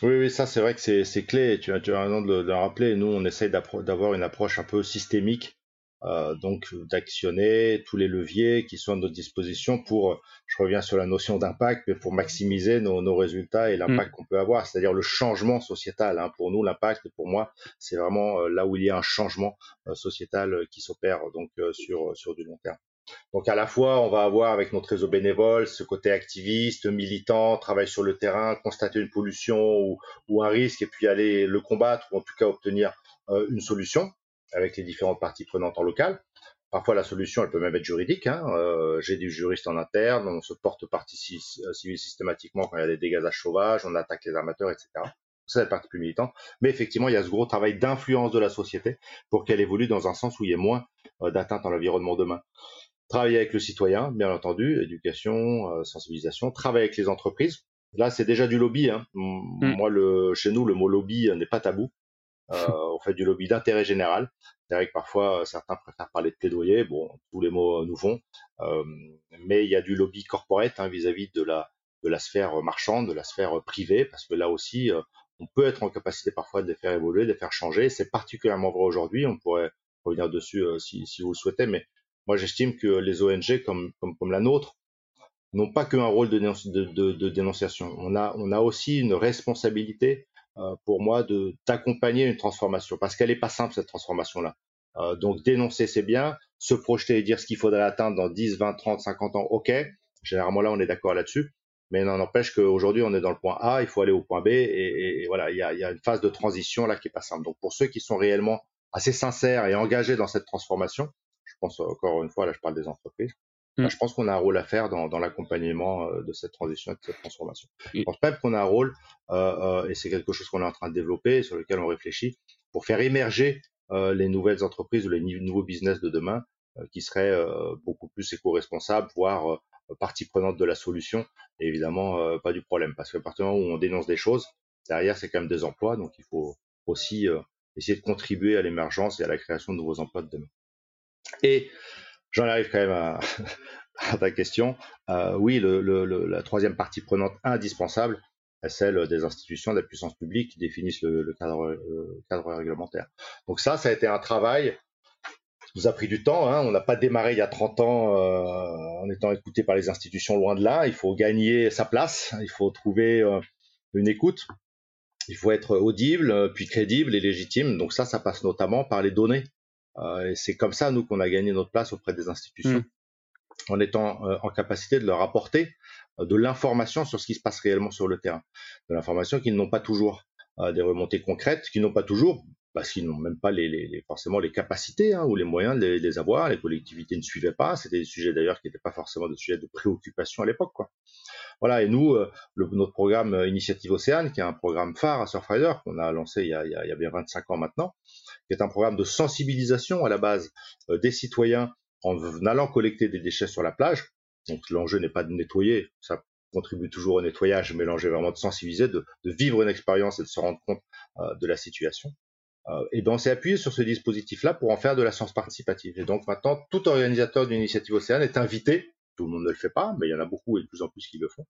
Oui, oui, ça c'est vrai que c'est clé, tu, tu as raison de le rappeler. Nous, on essaye d'avoir une approche un peu systémique euh, donc d'actionner tous les leviers qui sont à notre disposition pour, je reviens sur la notion d'impact, mais pour maximiser nos, nos résultats et l'impact mm. qu'on peut avoir, c'est-à-dire le changement sociétal. Hein. Pour nous, l'impact, pour moi, c'est vraiment euh, là où il y a un changement euh, sociétal qui s'opère donc sur sur du long terme. Donc à la fois, on va avoir avec notre réseau bénévole ce côté activiste, militant, travail sur le terrain, constater une pollution ou, ou un risque et puis aller le combattre ou en tout cas obtenir une solution avec les différentes parties prenantes en local. Parfois, la solution, elle peut même être juridique. Hein. Euh, J'ai du juriste en interne, on se porte partie civile systématiquement quand il y a des dégazages sauvages, on attaque les armateurs, etc. Ça, c'est la partie plus militante. Mais effectivement, il y a ce gros travail d'influence de la société pour qu'elle évolue dans un sens où il y ait moins euh, d'atteinte à l'environnement demain. Travailler avec le citoyen, bien entendu, éducation, euh, sensibilisation. Travailler avec les entreprises. Là, c'est déjà du lobby. Hein. Mm. Moi, le, chez nous, le mot lobby n'est pas tabou. Euh, on fait du lobby d'intérêt général. C'est vrai que parfois certains préfèrent parler de plaidoyer. Bon, tous les mots nous vont, euh, mais il y a du lobby corporate hein, vis-à-vis de la de la sphère marchande, de la sphère privée, parce que là aussi, euh, on peut être en capacité parfois de les faire évoluer, de les faire changer. C'est particulièrement vrai aujourd'hui. On pourrait revenir dessus si, si, vous le souhaitez, mais moi j'estime que les ONG comme, comme, comme la nôtre n'ont pas qu'un rôle de, de, dénonciation. On a, on a aussi une responsabilité euh, pour moi de d'accompagner une transformation parce qu'elle n'est pas simple cette transformation là. Euh, donc dénoncer c'est bien, se projeter et dire ce qu'il faudrait atteindre dans 10, 20, 30, 50 ans, ok. Généralement là on est d'accord là-dessus, mais n'en empêche qu'aujourd'hui on est dans le point A, il faut aller au point B et, voilà il y a, y a, une phase de transition là qui est pas simple. Donc pour ceux qui sont réellement assez sincères et engagés dans cette transformation, je pense encore une fois là je parle des entreprises, mm. je pense qu'on a un rôle à faire dans, dans l'accompagnement euh, de cette transition et de cette transformation. Je pense même qu'on a un rôle, euh, euh, et c'est quelque chose qu'on est en train de développer, sur lequel on réfléchit, pour faire émerger euh, les nouvelles entreprises ou les nouveaux business de demain euh, qui seraient euh, beaucoup plus éco-responsables, voire partie prenante de la solution, et évidemment pas du problème. Parce qu'à partir du moment où on dénonce des choses, derrière c'est quand même des emplois, donc il faut aussi essayer de contribuer à l'émergence et à la création de nouveaux emplois de demain. Et J'en arrive quand même à, (laughs) ta question. Euh, oui, le, le, la troisième partie prenante indispensable est celle des institutions de la puissance publique qui définissent le, cadre, cadre, réglementaire. Donc ça, ça a été un travail qui nous a pris du temps. Hein. On n'a pas démarré il y a 30 ans euh, en étant écouté par les institutions loin de là. Il faut gagner sa place, il faut trouver euh, une écoute, il faut être audible, puis crédible et légitime. Donc ça, ça passe notamment par les données euh, et c'est comme ça, nous, qu'on a gagné notre place auprès des institutions, mm. en étant euh, en capacité de leur apporter euh, de l'information sur ce qui se passe réellement sur le terrain. De l'information qu'ils n'ont pas toujours, des remontées concrètes qu'ils n'ont pas toujours, parce qu'ils n'ont même pas les, les, forcément les capacités hein, ou les moyens de les, les, avoir. Les collectivités ne suivaient pas. C'était des sujets d'ailleurs qui n'étaient pas forcément des sujets de préoccupation à l'époque. Voilà. Et nous, le, notre programme Initiative Océane, qui est un programme phare à Surfrider qu'on a lancé il y a, il y a bien 25 ans maintenant, qui est un programme de sensibilisation à la base euh, des citoyens en allant collecter des déchets sur la plage. Donc l'enjeu n'est pas de nettoyer, ça contribue toujours au nettoyage, mais l'enjeu est vraiment de sensibiliser, de, vivre une expérience et de se rendre compte euh, de la situation. Euh, et ben on s'est appuyé sur ce dispositif-là pour en faire de la science participative. Et donc maintenant, tout organisateur d'une initiative Océane est invité, tout le monde ne le fait pas, mais il y en a beaucoup et de plus en plus qui le font,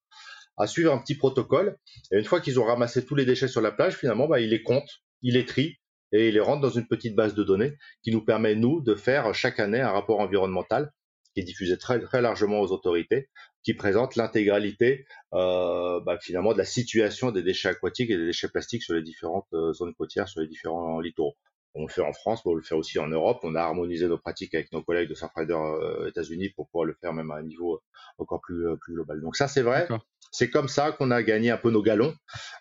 à suivre un petit protocole. Et une fois qu'ils ont ramassé tous les déchets sur la plage, finalement, bah, ils les comptent, ils les trient, et il les rentre dans une petite base de données qui nous permet, nous, de faire chaque année un rapport environnemental qui est diffusé très, très largement aux autorités, qui présente l'intégralité euh, bah, finalement de la situation des déchets aquatiques et des déchets plastiques sur les différentes euh, zones côtières, sur les différents littoraux. On le fait en France, mais on le fait aussi en Europe. On a harmonisé nos pratiques avec nos collègues de Surfrider euh, États-Unis pour pouvoir le faire même à un niveau encore plus, euh, plus global. Donc ça, c'est vrai. C'est comme ça qu'on a gagné un peu nos galons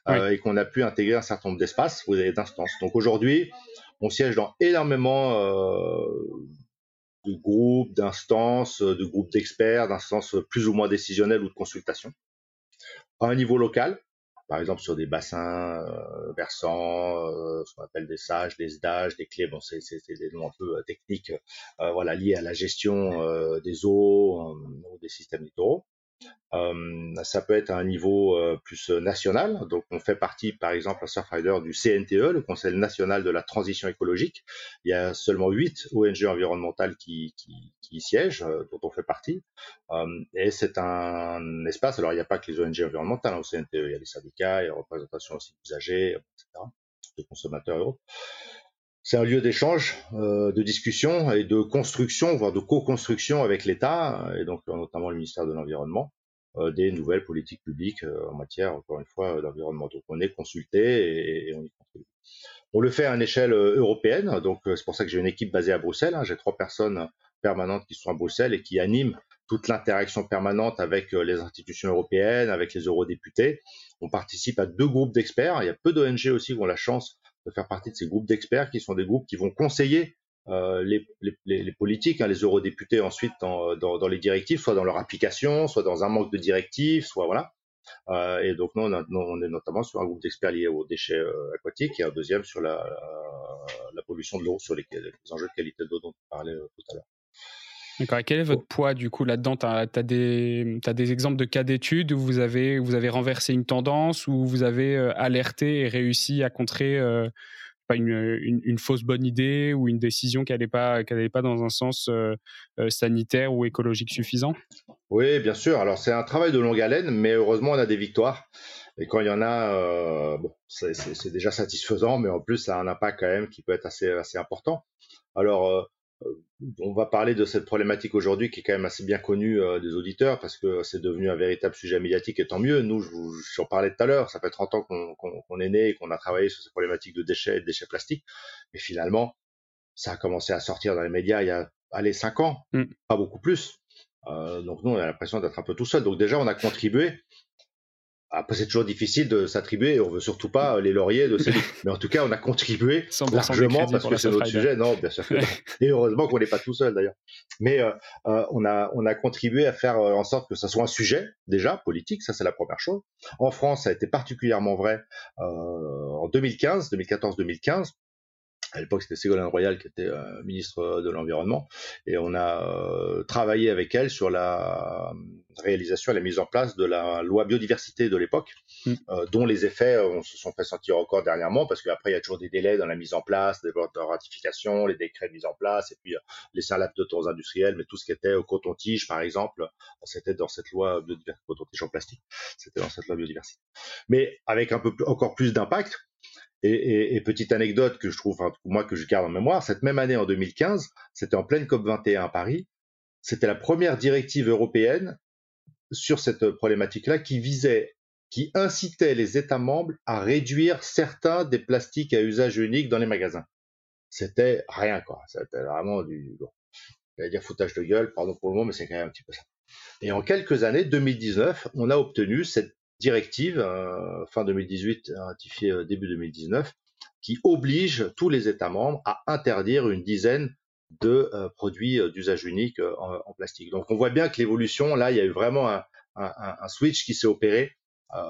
euh, et qu'on a pu intégrer un certain nombre d'espaces ou d'instances. Donc aujourd'hui, on siège dans énormément euh, de groupes, d'instances, de groupes d'experts, d'instances plus ou moins décisionnelles ou de consultation. À un niveau local, par exemple sur des bassins euh, versants, euh, ce qu'on appelle des sages, des SDAG, des clés, bon c'est des noms un peu euh, techniques, voilà liés à la gestion des eaux ou des systèmes littoraux ça peut être à un niveau plus national. Donc, on fait partie, par exemple, à Surfrider du CNTE, le Conseil national de la transition écologique. Il y a seulement huit ONG environnementales qui, qui, qui siègent, dont on fait partie. et c'est un espace. Alors, il n'y a pas que les ONG environnementales hein, au CNTE. Il y a les syndicats, il y a la représentation aussi d'usagers, etc., de consommateurs et autres c'est un lieu d'échange, euh, de discussion et de construction, voire de co-construction avec l'État, et donc notamment le ministère de l'Environnement. Euh, des nouvelles politiques publiques euh, en matière, encore une fois, d'environnement. Donc on est consulté et, on y contribue. On le fait à une échelle euh, européenne, donc c'est pour ça que j'ai une équipe basée à Bruxelles. Hein. J'ai trois personnes permanentes qui sont à Bruxelles et qui animent toute l'interaction permanente avec les institutions européennes, avec les eurodéputés. On participe à deux groupes d'experts. Il y a peu d'ONG aussi qui ont la chance de faire partie de ces groupes d'experts qui sont des groupes qui vont conseiller euh, les, les, les, politiques, hein, les eurodéputés ensuite dans, dans, dans, les directives, soit dans leur application, soit dans un manque de directives, soit voilà. Euh, et donc nous on, on, est notamment sur un groupe d'experts liés aux déchets euh, aquatiques et un deuxième sur la, la, pollution de l'eau, sur les, les, enjeux de qualité d'eau dont on parlait euh, tout à l'heure. D'accord. Et quel est votre poids du coup là-dedans? Tu as, as, des, as des exemples de cas d'études où vous avez, vous avez renversé une tendance, où vous avez euh, alerté et réussi à contrer euh, pas une, une, fausse bonne idée ou une décision qui n'allait pas, pas dans un sens euh, euh, sanitaire ou écologique suffisant? Oui, bien sûr. Alors c'est un travail de longue haleine, mais heureusement on a des victoires. Et quand il y en a, euh, bon, c'est déjà satisfaisant, mais en plus ça a un impact quand même qui peut être assez, assez important. Alors euh, on va parler de cette problématique aujourd'hui qui est quand même assez bien connue euh, des auditeurs parce que c'est devenu un véritable sujet médiatique et tant mieux. Nous, j'en parlais tout à l'heure, ça fait 30 ans qu'on est né et qu'on a travaillé sur ces problématiques de déchets et de déchets plastiques. Mais finalement, ça a commencé à sortir dans les médias il y a, allez, 5 ans, mm. pas beaucoup plus. Euh, donc nous, on a l'impression d'être un peu tout seul. Donc déjà, on a contribué après, c'est toujours difficile de s'attribuer. On veut surtout pas les lauriers de ces (laughs) Mais en tout cas, on a contribué largement parce que c'est notre sujet. Non, bien sûr. Et heureusement qu'on n'est pas tout seul d'ailleurs. Mais euh, euh, on a on a contribué à faire euh, en sorte que ça soit un sujet déjà politique. Ça, c'est la première chose. En France, ça a été particulièrement vrai euh, en 2015, 2014-2015 à l'époque, c'était Ségolène Royal qui était euh, ministre de l'Environnement, et on a euh, travaillé avec elle sur la réalisation et la mise en place de la loi biodiversité de l'époque, mm. euh, dont les effets on se sont fait sentir encore dernièrement, parce qu'après, il y a toujours des délais dans la mise en place, des de ratification, les décrets mis en place, et puis les salades de temps industriels, mais tout ce qui était au coton-tige, par exemple, c'était dans cette loi biodiversité, coton-tige en plastique, c'était dans cette loi biodiversité. Mais avec un peu encore plus d'impact, et, et, et, petite anecdote que je trouve, enfin, moi que je garde en mémoire, cette même année en 2015, c'était en pleine COP 21 à Paris, c'était la première directive européenne sur cette problématique-là qui visait, qui incitait les États membres à réduire certains des plastiques à usage unique dans les magasins. C'était rien, quoi. C'était vraiment du, bon, j'allais dire foutage de gueule, pardon pour le mot, mais c'est quand même un petit peu ça. Et en quelques années, 2019, on a obtenu cette directive euh, fin 2018 ratifiée euh, début 2019 qui oblige tous les États membres à interdire une dizaine de euh, produits d'usage unique en, plastique. Donc on voit bien que l'évolution, là, il y a eu vraiment un, switch qui s'est opéré euh,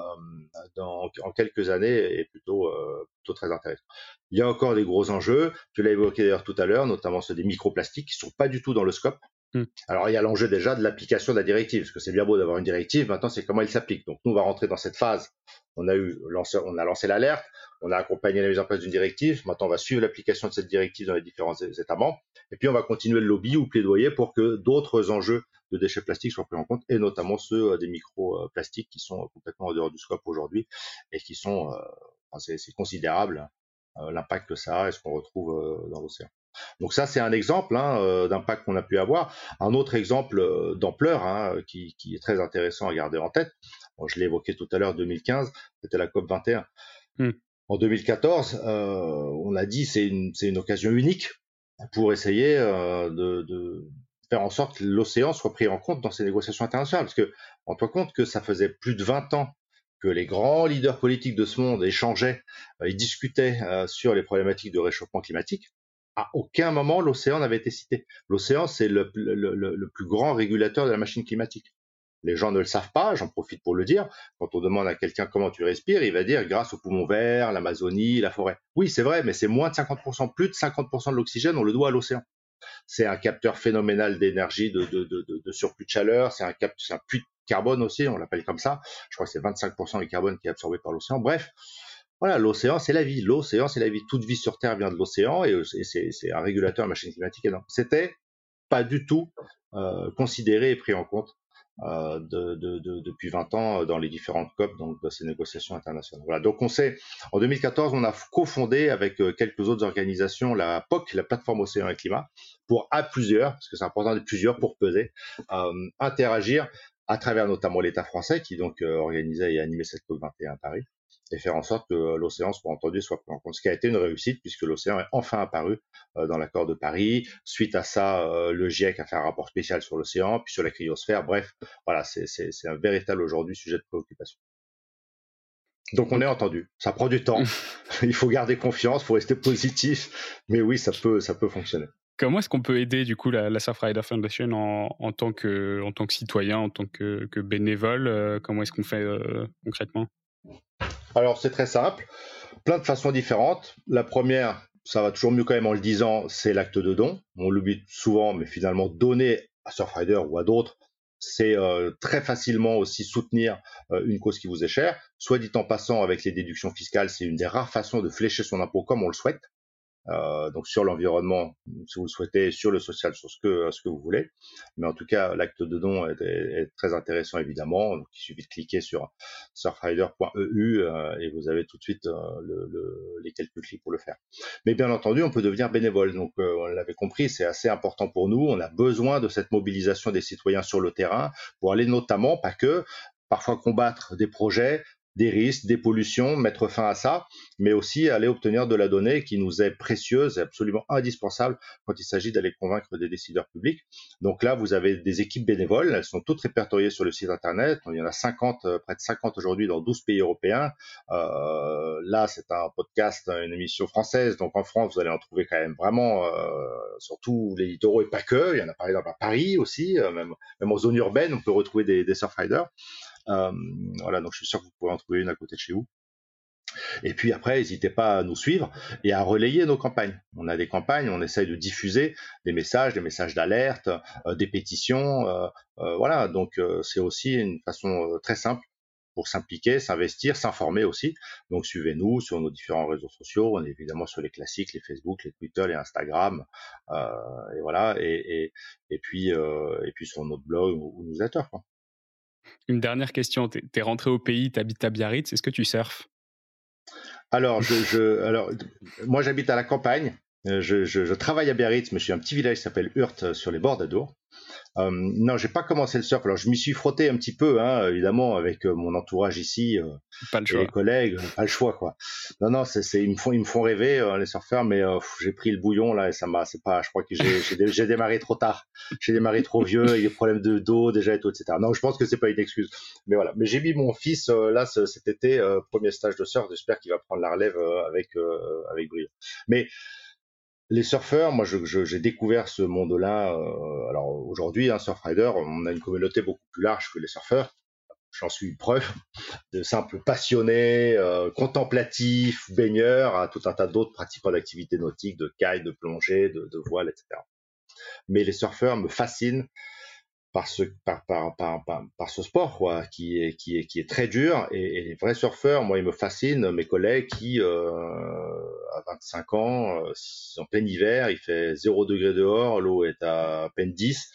dans, en quelques années est plutôt, plutôt très intéressant. Il y a encore des gros enjeux, tu l'as évoqué d'ailleurs tout à l'heure, notamment ceux des microplastiques qui sont pas du tout dans le scope. Hmm. Alors il y a l'enjeu déjà de l'application de la directive, parce que c'est bien beau d'avoir une directive, maintenant c'est comment elle s'applique. Donc nous on va rentrer dans cette phase. On a eu lancé, on a lancé l'alerte, on a accompagné la mise en place d'une directive. Maintenant on va suivre l'application de cette directive dans les différents États membres, et puis on va continuer le lobby ou plaidoyer pour que d'autres enjeux de déchets plastiques soient pris en compte, et notamment ceux euh, des microplastiques qui sont complètement en dehors du scope aujourd'hui et qui sont, euh, c'est considérable euh, l'impact que ça a et ce qu'on retrouve dans l'océan. Donc ça, c'est un exemple hein, euh, d'impact qu'on a pu avoir. Un autre exemple euh, d'ampleur hein, qui, est très intéressant à garder en tête, je l'ai évoqué tout à l'heure, 2015, c'était la COP 21. Hmm. En 2014, euh, on a dit c'est une, une occasion unique pour essayer de, faire en sorte que l'océan soit pris en compte dans ces négociations internationales. Parce que on toi compte que ça faisait plus de 20 ans que les grands leaders politiques de ce monde échangeaient et discutaient sur les problématiques de réchauffement climatique à aucun moment l'océan n'avait été cité. L'océan, c'est le, plus grand régulateur de la machine climatique. Les gens ne le savent pas, j'en profite pour le dire. Quand on demande à quelqu'un comment tu respires, il va dire grâce aux poumons verts, l'Amazonie, la forêt. Oui, c'est vrai, mais c'est moins de 50%, plus de 50% de l'oxygène, on le doit à l'océan. C'est un capteur phénoménal d'énergie, de, surplus de chaleur. C'est un, un puits de carbone aussi, on l'appelle comme ça. Je crois que c'est 25% du carbone qui est absorbé par l'océan. Bref, voilà, l'océan, c'est la vie. L'océan, c'est la vie. Toute vie sur Terre vient de l'océan et, c'est un régulateur de machine climatique énorme. C'était pas du tout euh, considéré et pris en compte euh, de, de, de, depuis 20 ans dans les différentes COP, donc de ces négociations internationales. Voilà. Donc on sait, en 2014, on a cofondé avec euh, quelques autres organisations la POC, la plateforme Océan et Climat, pour à plusieurs, parce que c'est important d'être plusieurs pour peser, euh, interagir à travers notamment l'État français qui donc euh, organisait et animait cette COP 21 à Paris, et faire en sorte que l'océan soit entendu, soit pris en compte. Ce qui a été une réussite puisque l'océan est enfin apparu euh, dans l'accord de Paris. Suite à ça, euh, le GIEC a fait un rapport spécial sur l'océan, puis sur la cryosphère. Bref, voilà, c'est un véritable aujourd'hui sujet de préoccupation. Donc on est entendu. Ça prend du temps. (laughs) il faut garder confiance, il faut rester positif. Mais oui, ça peut, ça peut fonctionner. Comment est-ce qu'on peut aider du coup la, Surfrider Foundation en, tant que, en tant que citoyen, en tant que, bénévole euh, Comment est-ce qu'on fait concrètement? Alors c'est très simple, plein de façons différentes. La première, ça va toujours mieux quand même en le disant, c'est l'acte de don. On l'oublie souvent, mais finalement donner à Surfrider ou à d'autres, c'est euh, très facilement aussi soutenir euh, une cause qui vous est chère. Soit dit en passant, avec les déductions fiscales, c'est une des rares façons de flécher son impôt comme on le souhaite. Euh, donc sur l'environnement, si vous le souhaitez, sur le social, sur ce que ce que vous voulez. Mais en tout cas, l'acte de don est, très intéressant évidemment. Donc il suffit de cliquer sur surfrider.eu euh, et vous avez tout de suite euh, le, le, les quelques clics pour le faire. Mais bien entendu, on peut devenir bénévole. Donc on l'avait compris, c'est assez important pour nous. On a besoin de cette mobilisation des citoyens sur le terrain pour aller notamment, pas que, parfois combattre des projets, des risques, des pollutions, mettre fin à ça, mais aussi aller obtenir de la donnée qui nous est précieuse et absolument indispensable quand il s'agit d'aller convaincre des décideurs publics. Donc là, vous avez des équipes bénévoles, elles sont toutes répertoriées sur le site internet. Il y en a 50, euh, près de 50 aujourd'hui dans 12 pays européens. Euh, là, c'est un podcast, une émission française, donc en France, vous allez en trouver quand même vraiment, euh, surtout les littoraux et pas que. Il y en a par exemple à Paris aussi, euh, même, même en zone urbaine, on peut retrouver des, des surfriders. Euh, voilà, donc je suis sûr que vous pourrez en trouver une à côté de chez vous. Et puis après, n'hésitez pas à nous suivre et à relayer nos campagnes. On a des campagnes, on essaye de diffuser des messages, des messages d'alerte, euh, des pétitions. Euh, voilà, donc c'est aussi une façon très simple pour s'impliquer, s'investir, s'informer aussi. Donc suivez-nous sur nos différents réseaux sociaux. On est évidemment sur les classiques, les Facebook, les Twitter, les Instagram, et voilà. Et, et, puis et puis sur notre blog ou, ou newsletter. Quoi. Une dernière question. Tu es, rentré au pays, tu habites à Biarritz. Est-ce que tu surfes? Alors, moi, j'habite à la campagne. Euh, je, je, travaille à Biarritz, mais je suis un petit village qui s'appelle Hurt sur les bords d'Adour. Euh, non, j'ai pas commencé le surf. Alors je m'y suis frotté un petit peu, hein, évidemment, avec euh, mon entourage ici, euh, pas le choix. les collègues, pas le choix quoi. Non, non, c'est, ils me font, ils me font rêver les surfeurs, mais j'ai pris le bouillon là et ça m'a, c'est pas, je crois que j'ai, j'ai, démarré trop tard, j'ai démarré trop vieux, avec des problèmes de dos déjà et tout, etc. Non, je pense que c'est pas une excuse, mais voilà. Mais j'ai mis mon fils là cet été, premier stage de surf, j'espère qu'il va prendre la relève avec avec brio. Mais les surfeurs, moi, j'ai découvert ce monde-là. Euh, alors aujourd'hui, un Surfrider, on a une communauté beaucoup plus large que les surfeurs. J'en suis preuve de simples passionnés, euh, contemplatifs, baigneurs, à tout un tas d'autres pratiquants d'activités nautiques, de kite, de plongée, de, de voile, etc. Mais les surfeurs me fascinent par ce, par, par, par, par, ce sport quoi, qui, est, qui, est, qui est très dur. Et, les vrais surfeurs, moi, ils me fascinent. Mes collègues qui, euh, à 25 ans, euh, en plein hiver, il fait 0 degré dehors, l'eau est à, peine 10.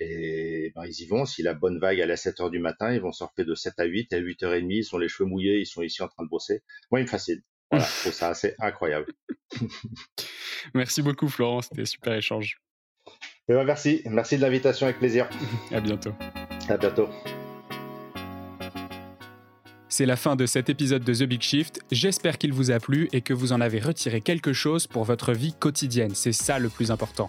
Et ben, ils y vont. Si la bonne vague est à 7 heures du matin, ils vont surfer de 7 à 8. Et à 8 h 30, ils ont les cheveux mouillés, ils sont ici en train de bosser. Moi, ils me fascinent. Voilà, je trouve ça assez incroyable. (laughs) Merci beaucoup, Florent. C'était super échange. Eh ben, merci, merci de l'invitation avec plaisir. (laughs) à bientôt. À bientôt. C'est la fin de cet épisode de The Big Shift. J'espère qu'il vous a plu et que vous en avez retiré quelque chose pour votre vie quotidienne. C'est ça le plus important.